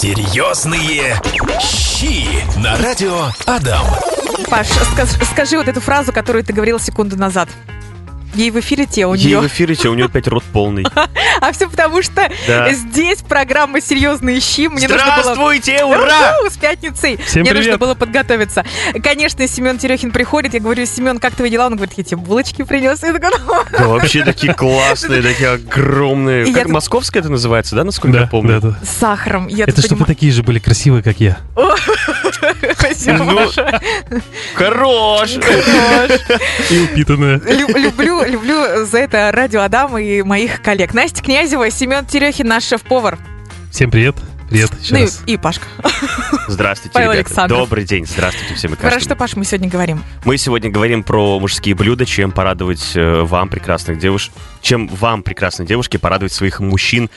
Серьезные щи на радио Адам. Паш, скаж- скажи вот эту фразу, которую ты говорил секунду назад. Ей в эфире те у Ей нее. в эфире, те, у нее опять рот полный. А все потому, что Да. здесь программа «Серьезные щи». Мне нужно было... Здравствуйте, ура! С пятницей! Всем Мне привет. нужно было подготовиться. Конечно, Семен Терехин приходит, я говорю, Семен, как твои дела? Он говорит, я тебе булочки принес. Я такая, «Ну, Да, вообще такие классные, такие огромные. Я Как тут- московская это называется, да, насколько я помню? да, да. с сахаром. Я Это чтобы такие же были красивые, как я. Спасибо Ну, большое. Хорош! И упитанные. Лю- Люблю, люблю за это радио Адам и моих коллег. Настя Князева, Семен Терехин, наш шеф-повар. Всем привет. Привет еще Ну и, раз. и Пашка. Здравствуйте, Павел ребята. Александров. Добрый день. Здравствуйте всем и Про каждому. что, Паш, мы сегодня говорим? Мы сегодня говорим про мужские блюда, чем порадовать э, вам, прекрасных девушек, чем вам, прекрасные девушки, порадовать своих мужчин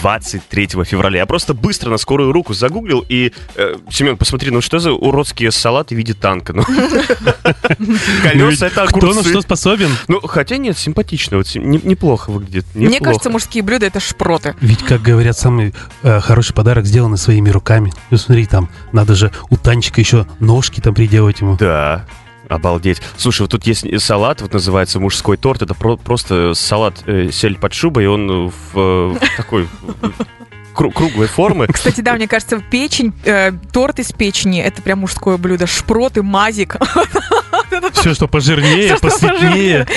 23 февраля. Я просто быстро на скорую руку загуглил и... э, Семен, посмотри, ну что за уродские салаты в виде танка? Ну, Ну Колеса это Кто на что способен? Ну, хотя нет, симпатично, вот неплохо выглядит. Мне кажется, мужские блюда это шпроты. Ведь, как говорят, самый э, хороший подарок сделанный своими руками. Ну смотри, там надо же у Танчика еще ножки там приделать ему. Да, обалдеть. Слушай, вот тут есть салат, вот называется мужской торт. Это про- просто салат э, сель под шубой, и он в, э, в такой э, кру- круглой формы. Кстати, да, мне кажется, печень, э, торт из печени это прям мужское блюдо. Шпроты, мазик. Все, что пожирнее.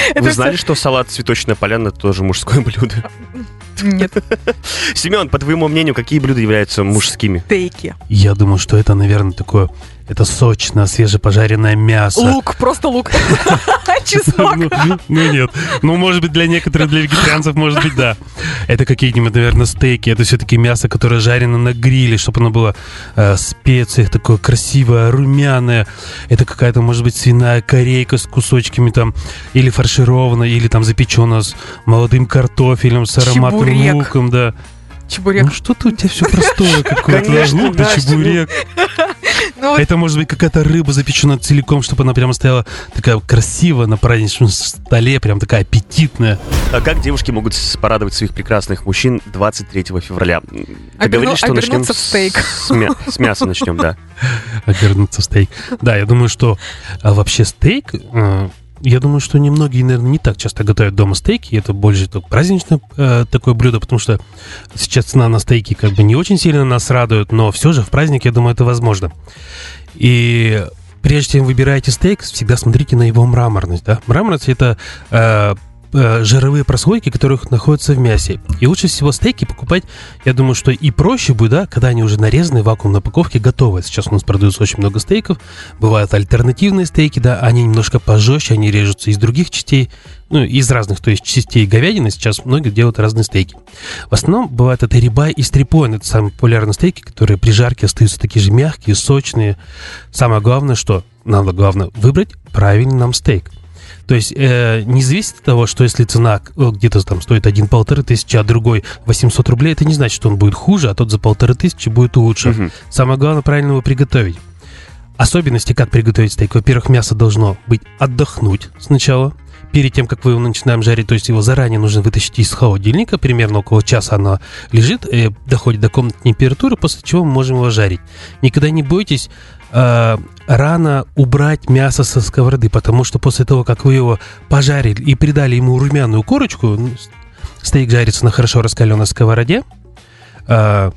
Это Вы знали, что салат цветочная поляна это тоже мужское блюдо? Нет, Семен, по твоему мнению, какие блюда являются мужскими? стейки. Я думаю, что это, наверное, такое... Это сочное, свежепожаренное мясо. Лук, просто лук. Чеснок. Ну, ну, нет. Ну, может быть, для некоторых, для вегетарианцев, может быть, да. Это какие-нибудь, наверное, стейки. Это все-таки мясо, которое жарено на гриле, чтобы оно было э, в специях, такое красивое, румяное. Это какая-то, может быть, свиная корейка с кусочками там, или фаршированная, или там запеченная с молодым картофелем, с ароматным луком, да. Чебурек. Ну, что-то у тебя все простое какое-то. Конечно, Лук да чебурек. Ну, Это может быть какая-то рыба запеченная целиком, чтобы она прямо стояла такая красивая на праздничном столе, прям такая аппетитная. А как девушки могут порадовать своих прекрасных мужчин 23 февраля? Ты Оберну- говоришь, что начнем обернуться в стейк. С, мя- с мяса начнем, да. Обернуться в стейк. Да, я думаю, что а, вообще стейк... я думаю, что немногие, наверное, не так часто готовят дома стейки. Это больше только праздничное э, такое блюдо, потому что сейчас цена на стейки как бы не очень сильно нас радует, но все же в праздник, я думаю, это возможно. И прежде чем выбираете стейк, всегда смотрите на его мраморность. Да? Мраморность это э, э, жировые прослойки, которые находятся в мясе. И лучше всего стейки покупать, я думаю, что и проще будет, да, когда они уже нарезаны в вакуумной упаковке, готовы. Сейчас у нас продается очень много стейков. Бывают альтернативные стейки, да, они немножко пожестче, они режутся из других частей, ну, из разных, то есть частей говядины. Сейчас многие делают разные стейки. В основном бывает это рибай и стрипоин. Это самые популярные стейки, которые при жарке остаются такие же мягкие, сочные. Самое главное, что надо главное выбрать правильный нам стейк. То есть э, не зависит от того, что если цена э, где-то там стоит один полторы тысячи, а другой 800 рублей, это не значит, что он будет хуже, а тот за полторы тысячи будет лучше. Мгм. Самое главное правильно его приготовить. Особенности, как приготовить стейк. Во-первых, мясо должно быть отдохнуть сначала, перед тем, как вы его начинаем жарить. То есть его заранее нужно вытащить из холодильника. Примерно около часа оно лежит, э, доходит до комнатной температуры, после чего мы можем его жарить. Никогда не бойтесь э, рано убрать мясо со сковороды, потому что после того, как вы его пожарили и придали ему румяную корочку, ну, стейк жарится на хорошо раскаленной сковороде, э,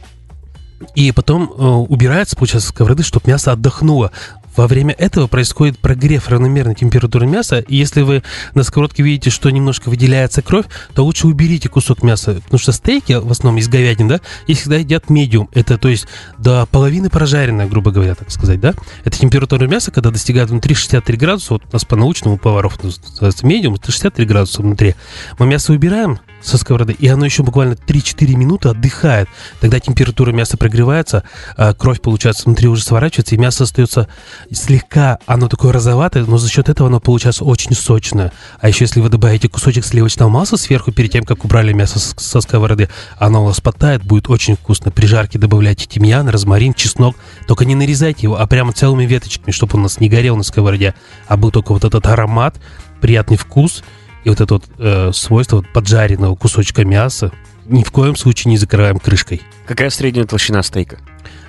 и потом э, убирается, получается, со сковороды, чтобы мясо отдохнуло. Во время этого происходит прогрев равномерной температуры мяса, и если вы на сковородке видите, что немножко выделяется кровь, то лучше уберите кусок мяса, потому что стейки, в основном из говядины, да, их всегда едят медиум, это то есть до половины прожаренное, грубо говоря, так сказать, да. Это температура мяса, когда достигает внутри 63 градуса, вот у нас по-научному поваров называется медиум, это 63 градуса внутри. Мы мясо убираем со сковороды, и оно еще буквально 3-4 минуты отдыхает. Тогда температура мяса прогревается, а кровь, получается, внутри уже сворачивается, и мясо остается слегка, оно такое розоватое, но за счет этого оно получается очень сочное. А еще если вы добавите кусочек сливочного масла сверху, перед тем, как убрали мясо со сковороды, оно у вас подтает, будет очень вкусно. При жарке добавляйте тимьян, розмарин, чеснок. Только не нарезайте его, а прямо целыми веточками, чтобы он у нас не горел на сковороде, а был только вот этот аромат, приятный вкус и вот это вот э, свойство вот поджаренного кусочка мяса. Ни в коем случае не закрываем крышкой. Какая средняя толщина стейка?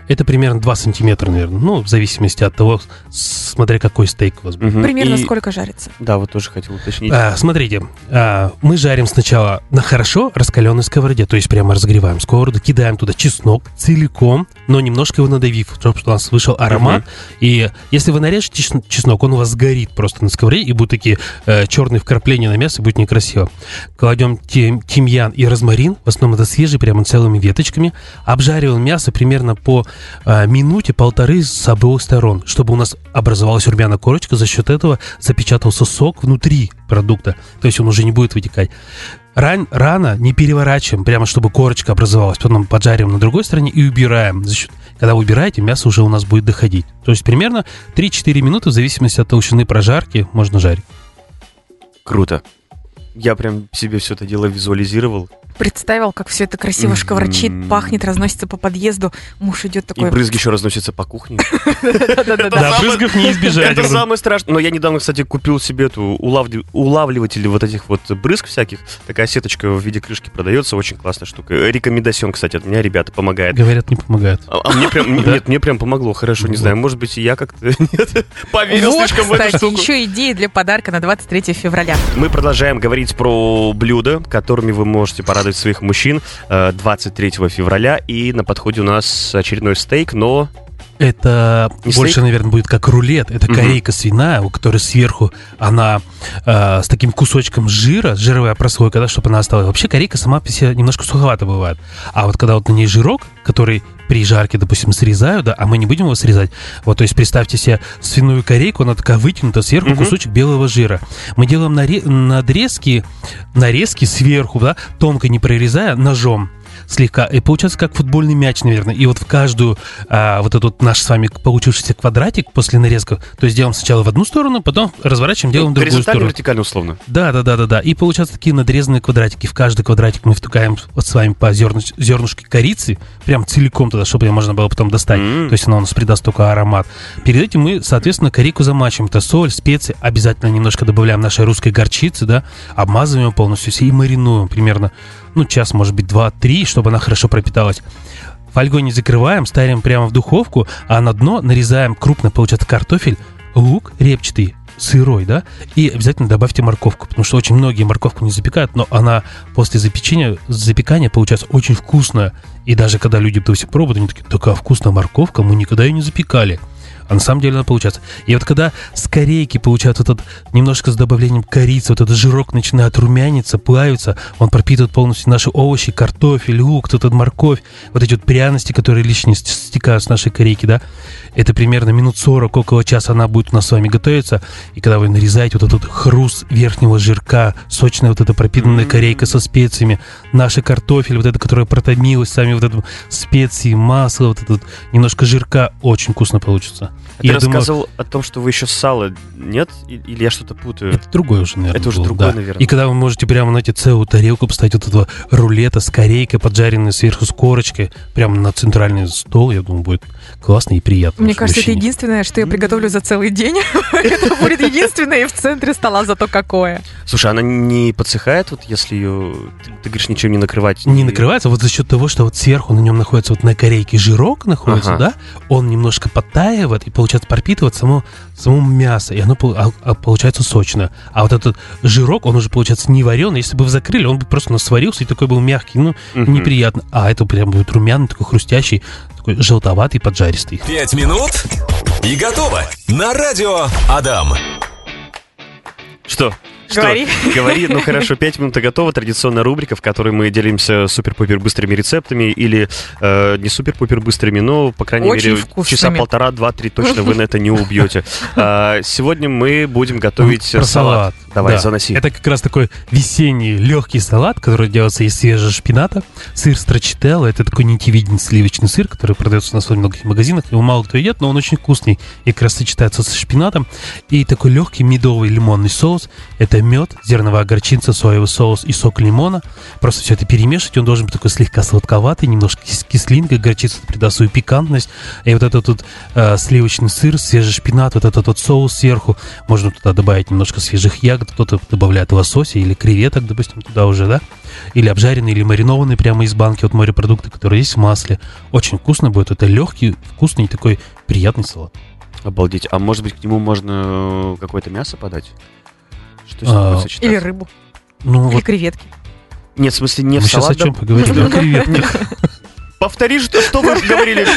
Это примерно 2 сантиметра, наверное. Ну, в зависимости от того, смотря какой стейк у вас будет. Мгм. Примерно И- сколько жарится? Да, вот тоже хотел уточнить. А, смотрите, а, мы жарим сначала на хорошо раскаленной сковороде, то есть прямо разогреваем сковороду, кидаем туда чеснок целиком, но немножко его надавив, чтобы у нас вышел аромат. И если вы нарежете чес- чеснок, он у вас сгорит просто на сковороде, и будут такие э, черные вкрапления на мясо, будет некрасиво. Кладем тим- тимьян и розмарин, в основном это свежий, прямо целыми веточками. Обжариваем мясо примерно по э, минуте-полторы с обоих сторон, чтобы у нас образовалась румяная корочка, за счет этого запечатался сок внутри продукта, то есть он уже не будет вытекать. Ран, рано не переворачиваем, прямо чтобы корочка образовалась, потом поджариваем на другой стороне и убираем. За счет, когда вы убираете, мясо уже у нас будет доходить. То есть примерно 3-4 минуты в зависимости от толщины прожарки можно жарить. Круто. Я прям себе все это дело визуализировал. Представил, как все это красиво Мгм. шкварчит, пахнет, разносится по подъезду. Муж идет И такой... брызги еще разносятся по кухне. Да, брызгов не избежать. Это самое страшное. Но я недавно, кстати, купил себе эту улавли- улавливатель вот этих вот брызг всяких. Такая сеточка в виде крышки продается. Очень классная штука. Рекомендацион, кстати, от меня, ребята, помогает. Говорят, не помогает. А а мне прям, нет, мне прям помогло, хорошо, не знаю, может быть, и я как-то нет, поверил слишком в эту кстати, штуку. еще идеи для подарка на 23 февраля. Мы продолжаем говорить про блюда, которыми вы можете порадовать своих мужчин э, 23 февраля. И на подходе у нас очередной стейк, но Это Не больше, стейк? наверное, будет как рулет. Это Мгм. корейка свиная, у которой сверху она э, с таким кусочком жира, жировая прослойка, да, чтобы она осталась. Вообще корейка сама по себе немножко суховата бывает. А вот когда вот на ней жирок, который при жарке, допустим, срезают, да, а мы не будем его срезать. Вот, то есть представьте себе свиную корейку, она такая вытянута, сверху Мгм. кусочек белого жира. Мы делаем наре- надрезки, нарезки сверху, да, тонко не прорезая, ножом слегка. И получается как футбольный мяч, наверное. И вот в каждую а, вот этот наш с вами получившийся квадратик после нарезков, то есть делаем сначала в одну сторону, потом разворачиваем, делаем в другую сторону. вертикально условно. Да, да, да, да, да. И получаются такие надрезанные квадратики. В каждый квадратик мы втыкаем вот с вами по зерну- зернышке корицы, прям целиком туда, чтобы ее можно было потом достать. М. То есть она у нас придаст только аромат. Перед этим мы, соответственно, корейку замачиваем. Это соль, специи. Обязательно немножко добавляем нашей русской горчицы, да. Обмазываем полностью и маринуем примерно, ну, час, может быть, два-три, чтобы она хорошо пропиталась. Фольгой не закрываем, ставим прямо в духовку, а на дно нарезаем крупно, получается, картофель, лук репчатый, сырой, да, и обязательно добавьте морковку, потому что очень многие морковку не запекают, но она после запечения, запекания получается очень вкусная. И даже когда люди, допустим, пробуют, они такие, такая вкусная морковка, мы никогда ее не запекали. А на самом деле она получается. И вот когда с корейки получается вот этот немножко с добавлением корицы, вот этот жирок начинает румяниться, плавиться, он пропитывает полностью наши овощи, картофель, лук, тут вот морковь, вот эти вот пряности, которые лишние ст- стекают с нашей корейки, да, это примерно минут 40, около часа она будет у нас с вами готовиться. И когда вы нарезаете вот этот хруст верхнего жирка, сочная вот эта пропитанная корейка со специями, наши картофель, вот это, которое протомилось, сами вот это специи, масло, вот этот немножко жирка, очень вкусно получится. А Ты я думаю, рассказывал о том, что вы еще сало нет? Или я что-то путаю? это другое уже, наверное. Это уже было, другое, да. наверное. И когда вы можете прямо на эти целую тарелку поставить вот этого рулета с корейкой, поджаренной сверху с корочкой, прямо на центральный стол, я думаю, будет классно и приятно. Мне кажется, это мужчине. единственное, что я приготовлю за целый день. Это будет единственное и в центре стола, зато какое. Слушай, она не подсыхает, вот если ее, ты, говоришь, ничем не накрывать? не накрывается вот за счет того, что вот сверху на нем находится вот на корейке жирок находится, да, он немножко подтаивает и получается пропитывает само, само мясо, и оно а- а получается сочное. А вот этот жирок, он уже получается не вареный, если бы вы закрыли, он бы просто у нас сварился и такой был мягкий, ну, Мгм. неприятно. А это прям будет румяный, такой хрустящий, такой желтоватый, поджаристый. Пять минут и готово. На радио Адам. Что? Что? Говори. Говори, ну хорошо, пять минут и готово. Традиционная рубрика, в которой мы делимся супер-пупер быстрыми рецептами или э, не супер-пупер быстрыми, но, по крайней Очень мере, вкусными. часа полтора, два, три точно вы на это не убьете. А, сегодня мы будем готовить салат. Давай, Да. заноси. Это как раз такой весенний легкий салат, который делается из свежего шпината. Сыр строчителло, это такой нитевидный сливочный сыр, который продается у нас во многих магазинах. Его мало кто едят, но он очень вкусный и как раз сочетается со шпинатом. И такой легкий медовый лимонный соус. Это мед, зерновая горчица, соевый соус и сок лимона. Просто все это перемешивать. Он должен быть такой слегка сладковатый, немножко кис- кислинкой. Горчица придаст свою пикантность. И вот этот вот э, сливочный сыр, свежий шпинат, вот этот вот соус сверху. Можно туда добавить немножко свежих ягод, кто-то добавляет лосося или креветок, допустим, туда уже, да? Или обжаренные, или маринованные прямо из банки, вот морепродукты, которые есть в масле. Очень вкусно будет. Это легкий, вкусный такой приятный салат. Обалдеть. А может быть, к нему можно э, какое-то мясо подать? Что с А, ним сочетаться? Или рыбу, Ну, или вот креветки. Нет, в смысле, не мы в сейчас о салат. чем да- поговорили? О креветках. Повтори, что, что вы говорили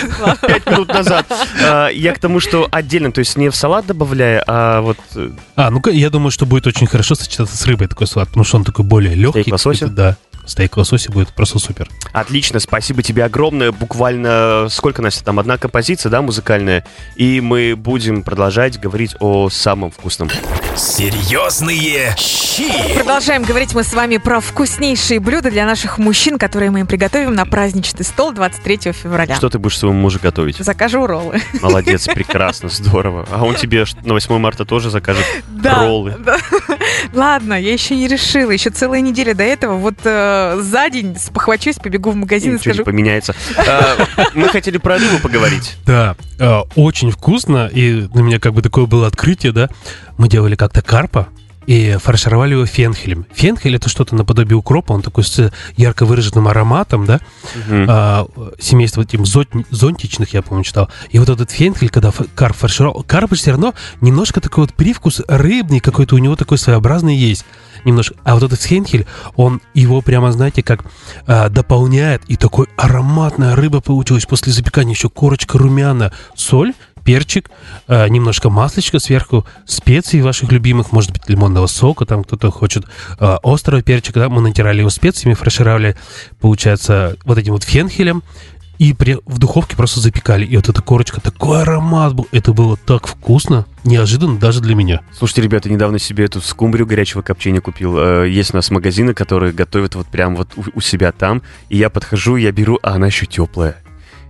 пять минут назад. А, Я к тому, что отдельно, то есть не в салат добавляя, а вот э, А, ну-ка, я думаю, что будет очень хорошо сочетаться с рыбой такой салат, потому что он такой более легкий. Стейк лосося? Да, стейк лосося будет просто супер. Отлично, спасибо тебе огромное. Буквально сколько, Настя, там одна композиция, да, музыкальная. И мы будем продолжать говорить о самом вкусном. Серьезные щи. Продолжаем говорить мы с вами про вкуснейшие блюда для наших мужчин, которые мы им приготовим на праздничный стол 23 февраля. Что ты будешь своему мужу готовить? Закажу роллы. Молодец, прекрасно, здорово. А он тебе на 8 марта тоже закажет Да, роллы. да. Ладно, я еще не решила. Еще целая неделя до этого. Вот э, за день спохвачусь, побегу в магазин и Ничего не скажу. поменяется. А, Мы хотели про рыбу поговорить. Да, э, очень вкусно, и для меня как бы такое было открытие, да. Мы делали как-то карпа, и фаршировали его фенхелем. Фенхель это что-то наподобие укропа, он такой с ярко выраженным ароматом, да, Мгм. а, семейство этим зонт- зонтичных, я помню, читал. И вот этот фенхель, когда карп фаршировал, карп все равно немножко такой вот привкус рыбный какой-то у него такой своеобразный есть. Немножко. А вот этот фенхель, он его прямо, знаете, как а, дополняет. И такой ароматная рыба получилась после запекания. Еще корочка румяна, соль, перчик, а, немножко маслечка сверху, специй ваших любимых, может быть, лимонного сока, там кто-то хочет а, острого перчика, да, мы натирали его специями, фаршировали, получается, вот этим вот фенхелем, и при, в духовке просто запекали. И вот эта корочка, такой аромат был. Это было так вкусно, неожиданно даже для меня. Слушайте, ребята, недавно себе эту скумбрию горячего копчения купил. Э, Есть у нас магазины, которые готовят вот прям вот у себя там. И я подхожу, я беру, а она еще теплая.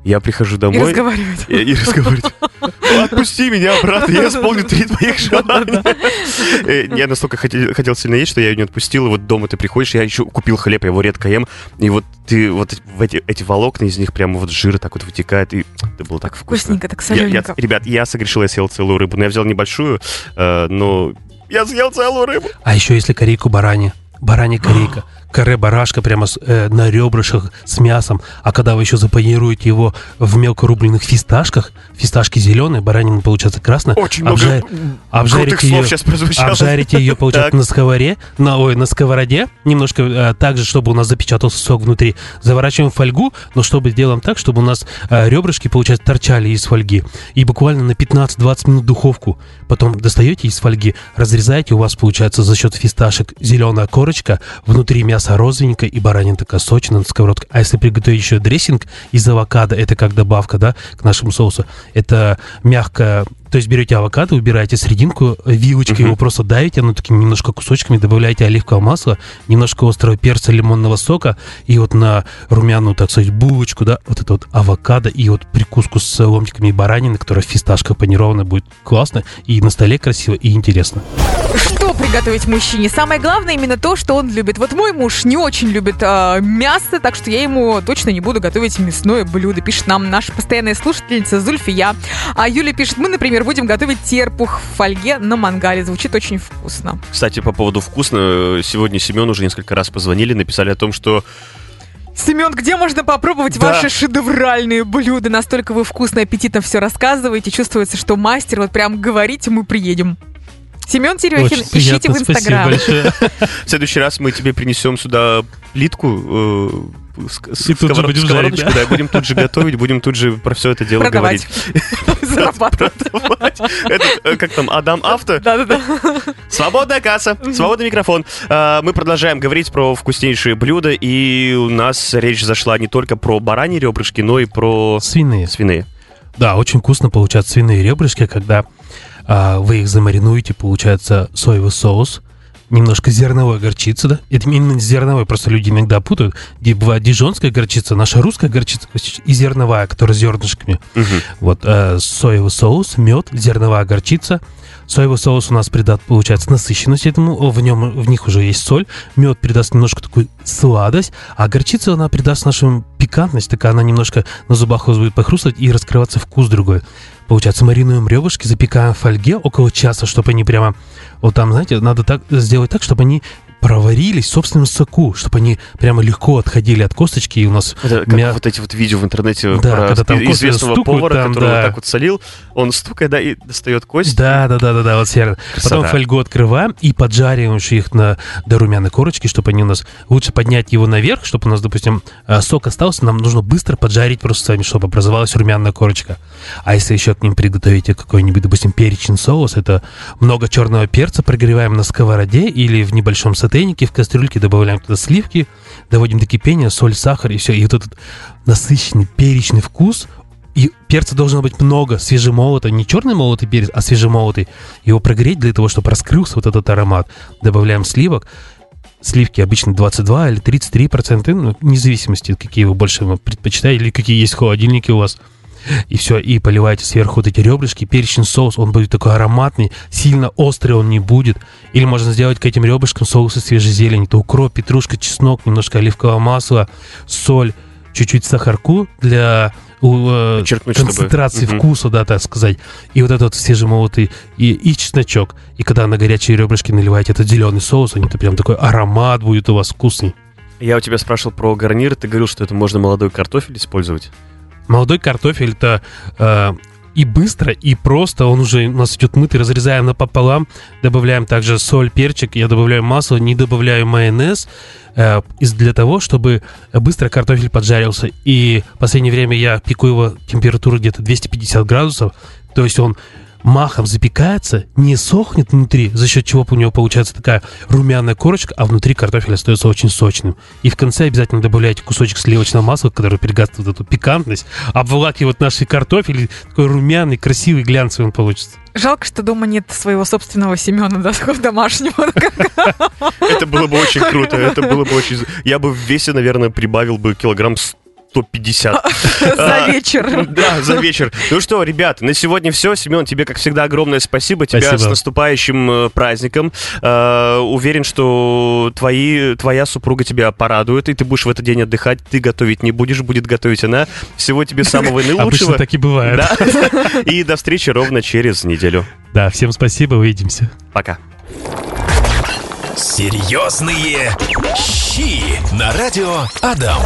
Я прихожу И домой. разговаривать. И, и разговаривать. «Ну, Отпусти меня, брат, я исполню три твоих желания. Э, Я настолько хотел, сильно есть, что я ее не отпустил. И вот дома ты приходишь, я еще купил хлеб, я его редко ем. И вот ты вот в эти, эти волокна из них прямо вот жир так вот вытекает. И это было так вкусно. Вкусненько, так солененько. ребят, я согрешил, я съел целую рыбу. Но я взял небольшую, э, но я съел целую рыбу. А еще если корейку барани, баранья корейка, каре барашка прямо с, э, на ребрышах с мясом, а когда вы еще запанируете его в мелко рубленых фисташках, фисташки зеленые, баранина получается красная, Очень много обжа- крутых обжарите слов ее, сейчас прозвучало. обжарите ее, получается, на сковаре, на, ой, на сковороде, немножко э, так же, чтобы у нас запечатался сок внутри. Заворачиваем фольгу, но чтобы делаем так, чтобы у нас э, ребрышки, получается, торчали из фольги. И буквально на 15-20 минут духовку. Потом достаете из фольги, разрезаете, у вас получается за счет фисташек зеленая корочка, внутри мясо розовенькое и баранина такая сочная на сковородке. А если приготовить еще дрессинг из авокадо, это как добавка, да, к нашему соусу, это мягкое то есть берете авокадо, убираете серединку, э, вилочкой его просто давите, оно такими немножко кусочками, добавляете оливковое масло, немножко острого перца, лимонного сока, и вот на румяную, так сказать, булочку, да, вот это вот авокадо, и вот прикуску с ломтиками баранины, которая в фисташках панирована, будет классно, и на столе красиво, и интересно. Что приготовить мужчине? Самое главное именно то, что он любит. Вот мой муж не очень любит а, мясо, так что я ему точно не буду готовить мясное блюдо. Пишет нам наша постоянная слушательница Зульфия. А Юля пишет, мы, например, будем готовить терпух в фольге на мангале. Звучит очень вкусно. Кстати, по поводу вкусно, сегодня Семен уже несколько раз позвонили, написали о том, что Семен, где можно попробовать Да. ваши шедевральные блюда? Настолько вы вкусно, аппетитно все рассказываете. Чувствуется, что мастер, вот прям говорите, мы приедем. Семен Терехин, Очень ищите приятно, в Инстаграм. В следующий раз мы тебе принесем сюда плитку, э, И тут же будем сковородочку, жарить, да, и будем тут же готовить, будем тут же про все это дело говорить. Зарабатывать. Продавать. Этот, э, как там, Адам Авто? Да-да-да. Свободная касса, свободный микрофон. А, Мы продолжаем говорить про вкуснейшие блюда, и у нас речь зашла не только про бараньи ребрышки, но и про Свиные. свиные. Да, очень вкусно получаются свиные ребрышки, когда а, вы их замаринуете, получается соевый соус, немножко зерновой горчицы, да? Это именно зерновой, просто люди иногда путают. Где бывает дижонская горчица, наша русская горчица и зерновая, которая с зернышками. Мгм. Вот э, соевый соус, мед, зерновая горчица. Соевый соус у нас придаст, получается, насыщенность этому, в нем, в них уже есть соль. Мед придаст немножко такую сладость, а горчица, она придаст нашему пикантность, такая она немножко на зубах будет похрустывать и раскрываться вкус другой. получается, маринуем ребрышки, запекаем в фольге около часа, чтобы они прямо, вот там, знаете, надо так сделать так, чтобы они проварились в собственном соку, чтобы они прямо легко отходили от косточки, и у нас... Это как мя- вот эти вот видео в интернете Да, про когда там известного стукают, повара, там, который да. вот так вот солил, он стукает, да, и достает кость. Да, да, да, да, да, вот серно. Потом фольгу открываем и поджариваем их на, до румяной корочки, чтобы они у нас... Лучше поднять его наверх, чтобы у нас, допустим, э, сок остался, нам нужно быстро поджарить просто сами, чтобы образовалась румяная корочка. А если еще к ним приготовите какой-нибудь, допустим, перечный соус, это много черного перца прогреваем на сковороде или в небольшом сотейнике, в кастрюльке добавляем туда сливки, доводим до кипения, соль, сахар и все. И вот этот насыщенный перечный вкус, и перца должно быть много, свежемолотый, не черный молотый перец, а свежемолотый. Его прогреть для того, чтобы раскрылся вот этот аромат. Добавляем сливок. Сливки обычно 22 или 33 процента, ну, вне зависимости, какие вы больше предпочитаете, или какие есть в холодильнике у вас. И все, и поливаете сверху вот эти ребрышки, перечный соус, он будет такой ароматный, сильно острый он не будет. Или можно сделать к этим ребрышкам соус из свежей зелени, то укроп, петрушка, чеснок, немножко оливкового масла, соль, чуть-чуть сахарку для у, э, чтобы- концентрации Мгм. вкуса, да, так сказать. И вот этот свежемолотый и, и чесночок. И когда на горячие ребрышки наливаете этот зеленый соус, он это прям такой аромат будет у вас вкусный. Я у тебя спрашивал про гарнир, ты говорил, что это можно молодой картофель использовать. Молодой картофель это э, и быстро, и просто. Он уже у нас идет мытый, разрезаем напополам, добавляем также соль, перчик, я добавляю масло, не добавляю майонез, э, для того, чтобы быстро картофель поджарился. И в последнее время я пеку его температуру где-то 250 градусов, то есть он махом запекается, не сохнет внутри, за счет чего у него получается такая румяная корочка, а внутри картофель остается очень сочным. И в конце обязательно добавляйте кусочек сливочного масла, который перегасит вот эту пикантность, обволакивает наш картофель, такой румяный, красивый, глянцевый он получится. Жалко, что дома нет своего собственного Семена да, такого домашнего. Это было бы очень круто, это было бы очень... Я бы в весе, наверное, прибавил бы килограмм 150. За вечер. Да, за вечер. Ну что, ребят, на сегодня все. Семен, тебе, как всегда, огромное спасибо. Тебя с наступающим э, праздником. Э, Уверен, что твои, твоя супруга тебя порадует, и ты будешь в этот день отдыхать. Ты готовить не будешь, будет готовить она. Всего тебе самого Обычно наилучшего. так и бывает. Да. И до встречи ровно через неделю. Да, всем спасибо, увидимся. Пока. Серьезные щи на радио Адам.